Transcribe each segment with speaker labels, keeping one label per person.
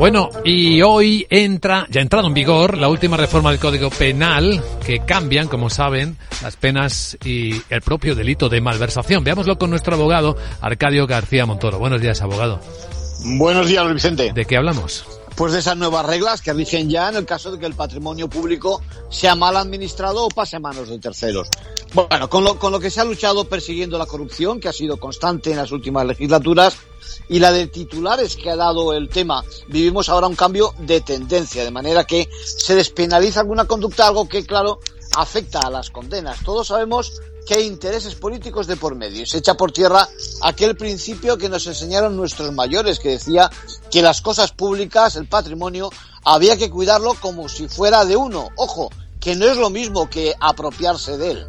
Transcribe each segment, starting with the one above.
Speaker 1: Bueno, y hoy entra, ya ha entrado en vigor la última reforma del Código Penal que cambian, como saben, las penas y el propio delito de malversación. Veámoslo con nuestro abogado Arcadio García Montoro. Buenos días, abogado.
Speaker 2: Buenos días, Luis Vicente.
Speaker 1: ¿De qué hablamos?
Speaker 2: Pues de esas nuevas reglas que rigen ya en el caso de que el patrimonio público sea mal administrado o pase a manos de terceros. Bueno, con lo, con lo que se ha luchado persiguiendo la corrupción, que ha sido constante en las últimas legislaturas, y la de titulares que ha dado el tema, vivimos ahora un cambio de tendencia, de manera que se despenaliza alguna conducta, algo que, claro, afecta a las condenas. Todos sabemos que hay intereses políticos de por medio. Se echa por tierra aquel principio que nos enseñaron nuestros mayores, que decía que las cosas públicas, el patrimonio, había que cuidarlo como si fuera de uno. Ojo, que no es lo mismo que apropiarse de él.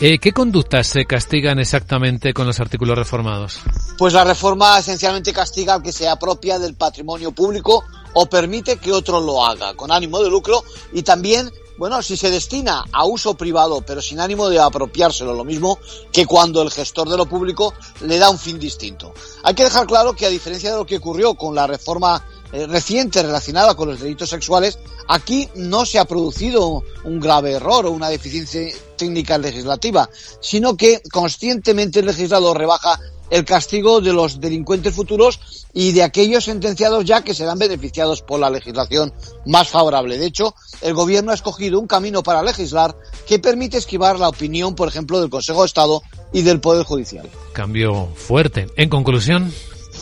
Speaker 1: Eh, ¿Qué conductas se castigan exactamente con los artículos reformados?
Speaker 2: Pues la reforma esencialmente castiga al que se apropia del patrimonio público o permite que otro lo haga con ánimo de lucro y también bueno, si se destina a uso privado, pero sin ánimo de apropiárselo, lo mismo que cuando el gestor de lo público le da un fin distinto. Hay que dejar claro que a diferencia de lo que ocurrió con la reforma eh, reciente relacionada con los delitos sexuales, aquí no se ha producido un grave error o una deficiencia técnica legislativa, sino que conscientemente el legislador rebaja el castigo de los delincuentes futuros y de aquellos sentenciados ya que serán beneficiados por la legislación más favorable. De hecho, el Gobierno ha escogido un camino para legislar que permite esquivar la opinión, por ejemplo, del Consejo de Estado y del Poder Judicial.
Speaker 1: Cambio fuerte. En conclusión.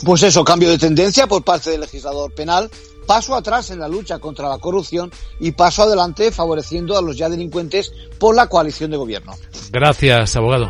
Speaker 2: Pues eso, cambio de tendencia por parte del legislador penal, paso atrás en la lucha contra la corrupción y paso adelante favoreciendo a los ya delincuentes por la coalición de gobierno.
Speaker 1: Gracias, abogado.